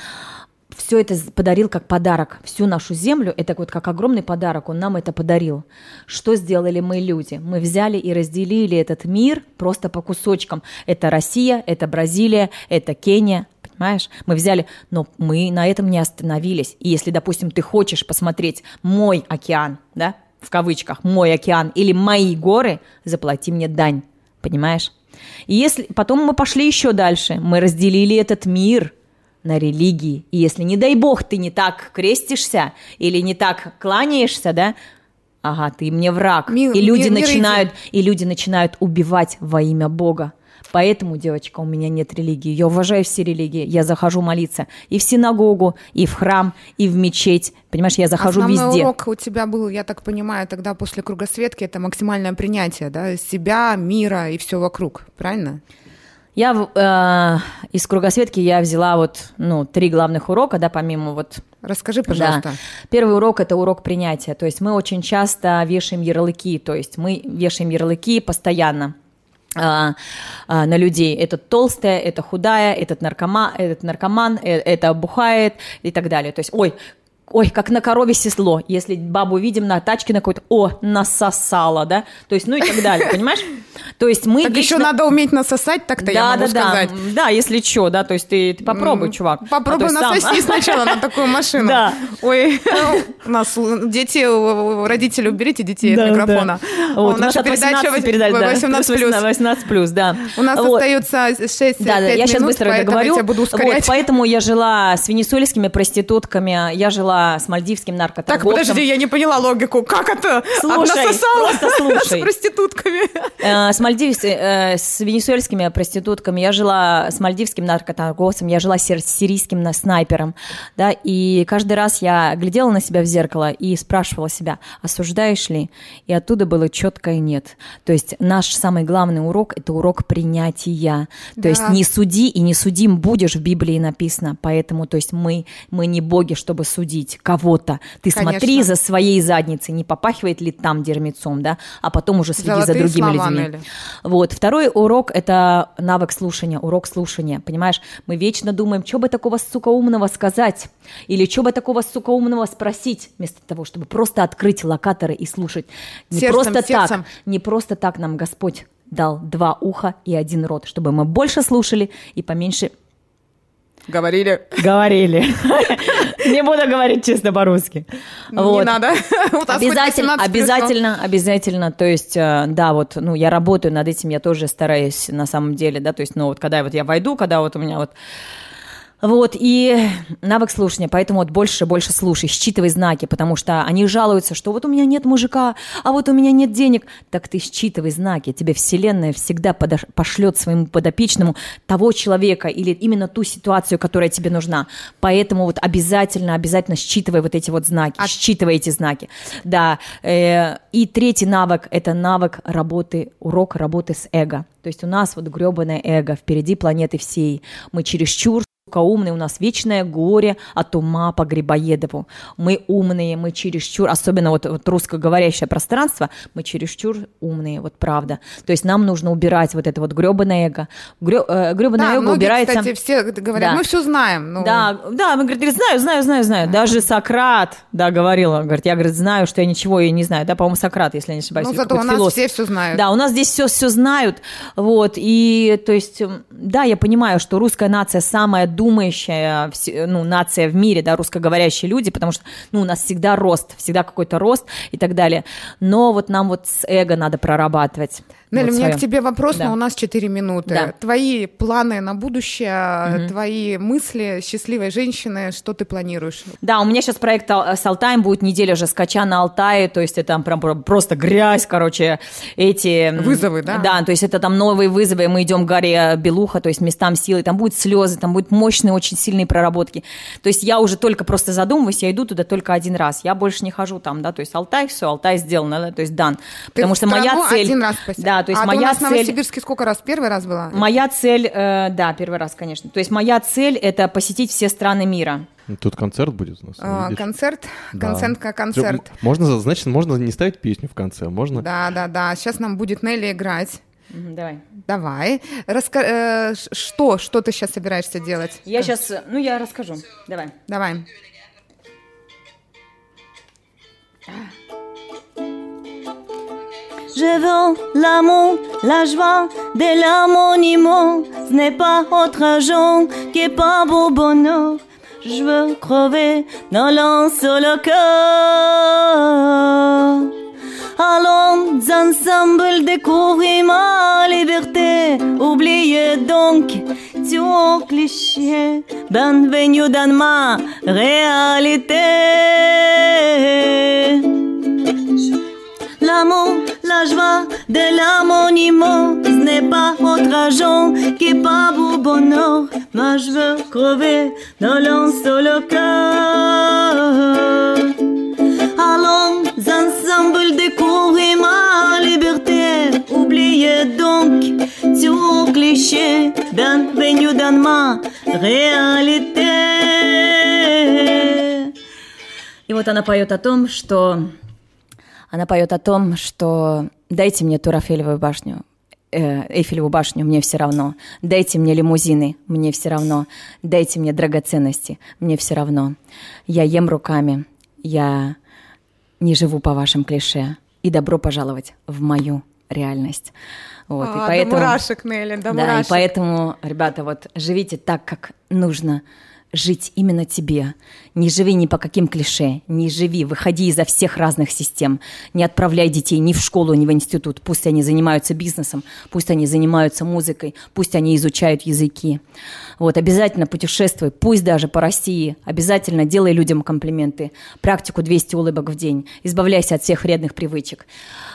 все это подарил как подарок. Всю нашу землю, это вот как огромный подарок, Он нам это подарил. Что сделали мы, люди? Мы взяли и разделили этот мир просто по кусочкам. Это Россия, это Бразилия, это Кения, Понимаешь? Мы взяли, но мы на этом не остановились. И если, допустим, ты хочешь посмотреть мой океан, да, в кавычках, мой океан или мои горы, заплати мне дань. Понимаешь? И если потом мы пошли еще дальше, мы разделили этот мир на религии. И если, не дай бог, ты не так крестишься или не так кланяешься, да, ага, ты мне враг. Ми- и люди ми- начинают, и люди начинают убивать во имя Бога. Поэтому, девочка, у меня нет религии. Я уважаю все религии. Я захожу молиться и в синагогу, и в храм, и в мечеть. Понимаешь, я захожу Основной везде. урок у тебя был, я так понимаю, тогда после кругосветки, это максимальное принятие, да, себя, мира и все вокруг, правильно? Я э, из кругосветки я взяла вот ну три главных урока, да, помимо вот Расскажи, пожалуйста. Да. Первый урок это урок принятия. То есть мы очень часто вешаем ярлыки, то есть мы вешаем ярлыки постоянно а, а, на людей. Этот толстая, это худая, этот наркоман, этот наркоман, э, это бухает и так далее. То есть, ой, ой, как на корове седло. Если бабу видим на тачке на какой-то, о, насосала, да? То есть, ну и так далее, понимаешь? <laughs> То есть мы Так еще вечно- надо уметь насосать, так-то я могу да, сказать. Да, да, если что, да, то есть ты, ты попробуй, чувак. Попробуй А есть сам. <laughs> сначала на такую машину. Да. Ой, у нас дети, родители, уберите детей Да, от микрофона. да. Вот, у нас 18 передача передали, да, 18 плюс. <laughs> 18 плюс, да. У нас Вот. остается 6 Да, да, я сейчас быстро договорю. я буду Вот, ускорять. поэтому я жила с венесуэльскими проститутками, я жила с мальдивским Так, наркоторговцем. подожди, я не поняла логику. Как это? Слушай, просто <laughs> слушай. с проститутками. Э, С, мальдив... э, с венесуэльскими проститутками, я жила с мальдивским наркоторговцем, я жила с сир- сирийским на- снайпером, да, и каждый раз я глядела на себя в зеркало и спрашивала себя, осуждаешь ли? И оттуда было четкое нет. То есть наш самый главный урок – это урок принятия. То Да. есть не суди и не судим будешь, в Библии написано, поэтому, то есть мы, мы не боги, чтобы судить. Любить кого-то, ты смотри Конечно. за своей задницей, не попахивает ли там дермицом, да, а потом уже следи за Золотые другими слова, людьми. Нелли. Вот. Второй урок – это навык слушания, урок слушания. Понимаешь, мы вечно думаем, что бы такого, сука, умного сказать, или что бы такого, сука, умного спросить, вместо того, чтобы просто открыть локаторы и слушать. Не Сердцем, просто сердцем. так, не просто так нам Господь дал два уха и один рот, чтобы мы больше слушали и поменьше Говорили. говорили. <laughs> Не буду говорить чисто по-русски. Не надо. <laughs> Обязательно, 18 плюс, но- обязательно, обязательно. То есть, э, да, вот, ну, я работаю над этим, я тоже стараюсь на самом деле, да, то есть, ну, вот когда вот я войду, когда вот у меня вот вот, и навык слушания, поэтому вот больше, больше слушай, считывай знаки, потому что они жалуются, что вот у меня нет мужика, а вот у меня нет денег. Так ты считывай знаки, тебе вселенная всегда подош- пошлет своему подопечному того человека или именно ту ситуацию, которая тебе нужна. Поэтому вот обязательно, обязательно считывай вот эти вот знаки, считывай эти знаки. Да, э, и третий навык – это навык работы, урок работы с эго. То есть у нас вот гребаное эго впереди планеты всей. Мы чересчур сука, умные, у нас вечное горе от ума по Грибоедову. Мы умные, мы чересчур, особенно вот, вот русскоговорящее пространство, мы чересчур умные, вот правда. То есть нам нужно убирать вот это вот гребаное эго. Грё, э, гребаное Да, эго многие, убирается... кстати, все говорят, Да. мы все знаем. ну, Да, да, мы говорит, знаю, знаю, знаю, знаю. Даже Сократ, да, говорила, говорит, я, говорит, знаю, что я ничего и не знаю. Да, по-моему, Сократ, если я не ошибаюсь. Ну, зато у нас философ. все все знают. Да, у нас здесь все все знают, вот, и, то есть, да, я понимаю, что русская нация самая думающая, вс- ну, нация в мире, да, русскоговорящие люди, потому что, ну, у нас всегда рост, всегда какой-то рост и так далее, но вот нам вот с эго надо прорабатывать. Нелли, вот у меня своё. к тебе вопрос, Да. но у нас 4 минуты. Да. Твои планы на будущее, твои мысли счастливой женщины, что ты планируешь? Да, у меня сейчас проект Ал- с Алтаем будет неделя уже скача на Алтае, то есть это там прям про- просто грязь, короче, эти... Вызовы, да? Да, то есть это там новые вызовы, мы идем к горе Белуха, то есть местам силы, там будут слезы, там будут мощные, очень сильные проработки. То есть я уже только просто задумываюсь, я иду туда только один раз, я больше не хожу там, да, то есть Алтай, все, Алтай сделано, да, то есть дан. Ты Потому что моя цель... один раз посетила. Да, то есть а моя у нас цель... Новосибирске сколько раз? Первый раз была? Моя цель, э, да, первый раз, конечно. То есть моя цель это посетить все страны мира. Тут концерт будет у нас. А, видишь? концерт, Да. концерт, концерт. Можно, значит, можно не ставить песню в конце, можно... Да, да, да. Сейчас нам будет Нелли играть. Давай. Давай. Раска- э, что, что ты сейчас собираешься делать? Я сейчас, ну я расскажу. Давай. Давай. Je veux l'amour, la joie de la monument. Ce n'est pas autre qui est pas beau bonheur. Je veux crever dans cœur. Allons ensemble découvrir ma liberté. Oubliez donc tout cliché. Bienvenue dans ma réalité. L'amour, la joie de la monument, ce n'est pas autre argent qui est pas beau bonheur. Moi je veux crever dans l'un seul cœur. Allons ensemble découvrir ma liberté. Oubliez donc tout cliché. Bienvenue dans ma réalité. И вот она поет о том, что она поет о том, что дайте мне ту Рафаэлевую башню, э, Эйфелеву башню, мне все равно. Дайте мне лимузины, мне все равно. Дайте мне драгоценности, мне все равно. Я ем руками, я не живу по вашим клише. И добро пожаловать в мою реальность. Вот, А, и До поэтому... мурашек, Нелли, до Да, и мурашек. поэтому, ребята, вот живите так, как нужно жить именно тебе. Не живи ни по каким клише, не живи, выходи изо всех разных систем. Не отправляй детей ни в школу, ни в институт. Пусть они занимаются бизнесом, пусть они занимаются музыкой, пусть они изучают языки. Вот, обязательно путешествуй, пусть даже по России. Обязательно делай людям комплименты. Практику 200 улыбок в день. Избавляйся от всех вредных привычек.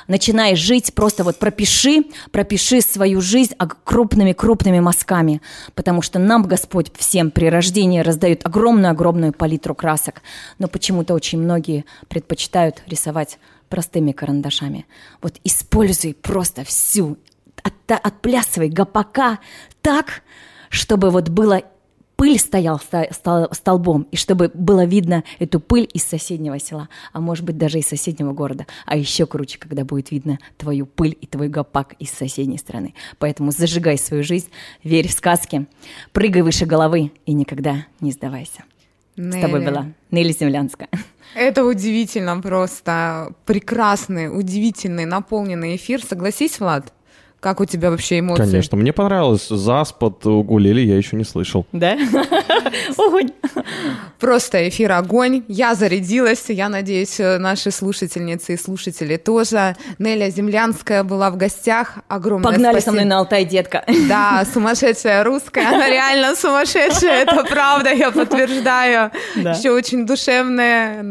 Начинай жить, просто вот пропиши, пропиши свою жизнь крупными-крупными мазками, потому что нам Господь всем при рождении раздает огромную-огромную палитру красок, но почему-то очень многие предпочитают рисовать простыми карандашами. Вот используй просто всю, от, отплясывай гопака так, чтобы вот было пыль стоял столбом, и чтобы было видно эту пыль из соседнего села, а может быть даже из соседнего города. А еще круче, когда будет видно твою пыль и твой гопак из соседней страны. Поэтому зажигай свою жизнь, верь в сказки, прыгай выше головы и никогда не сдавайся. С тобой Нелли. была Нелли Землянская. Это удивительно просто. Прекрасный, удивительный, наполненный эфир. Согласись, Влад? Как у тебя вообще эмоции? Конечно, мне понравилось. Заспад угулели я еще не слышал. Да? Огонь. Просто эфир огонь. Я зарядилась. Я надеюсь, наши слушательницы и слушатели тоже. Неля Землянская была в гостях. Огромное Погнали со мной на Алтай, детка. Да, сумасшедшая русская, она реально сумасшедшая, это правда, я подтверждаю. Да. Еще очень душевная,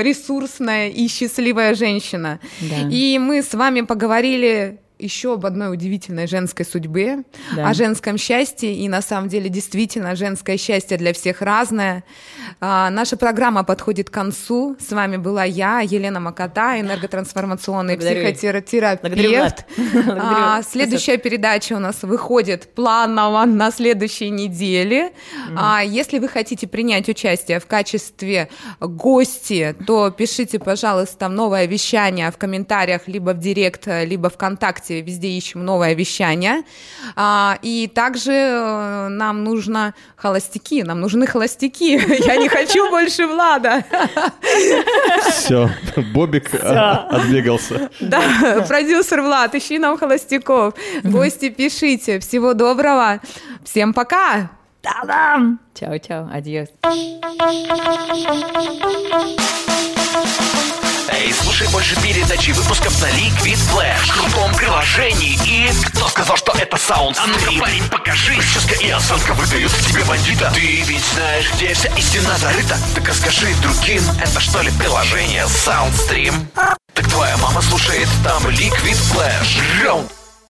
ресурсная и счастливая женщина. Да. И мы с вами поговорили еще об одной удивительной женской судьбе, Да. о женском счастье, и на самом деле действительно женское счастье для всех разное. А, наша программа подходит к концу. С вами была я, Елена Макота, энерготрансформационный Благодарю. психотерапевт. Благодарю. А, <laughs> следующая передача у нас выходит планово на следующей неделе. А, если вы хотите принять участие в качестве гости, то пишите, пожалуйста, новое вещание в комментариях, либо в директ, либо ВКонтакте, везде ищем новое вещание. А, и также э, нам нужно холостяки, нам нужны холостяки. <laughs> Я не хочу больше Влада. Все, Бобик а, отбегался. Да, продюсер Влад, ищи нам холостяков. Гости, пишите. Всего доброго. Всем пока. Та-дам! Чао-чао, адьос. Эй, слушай больше передач и выпусков на Liquid Flash в крутом приложении. И кто сказал, что это саунд? А ну парень, покажи. Прическа и осанка выдают тебе бандита. Ты ведь знаешь, где вся истина зарыта. Так расскажи другим, это что ли приложение Soundstream? Так твоя мама слушает там Liquid Flash. Раунд.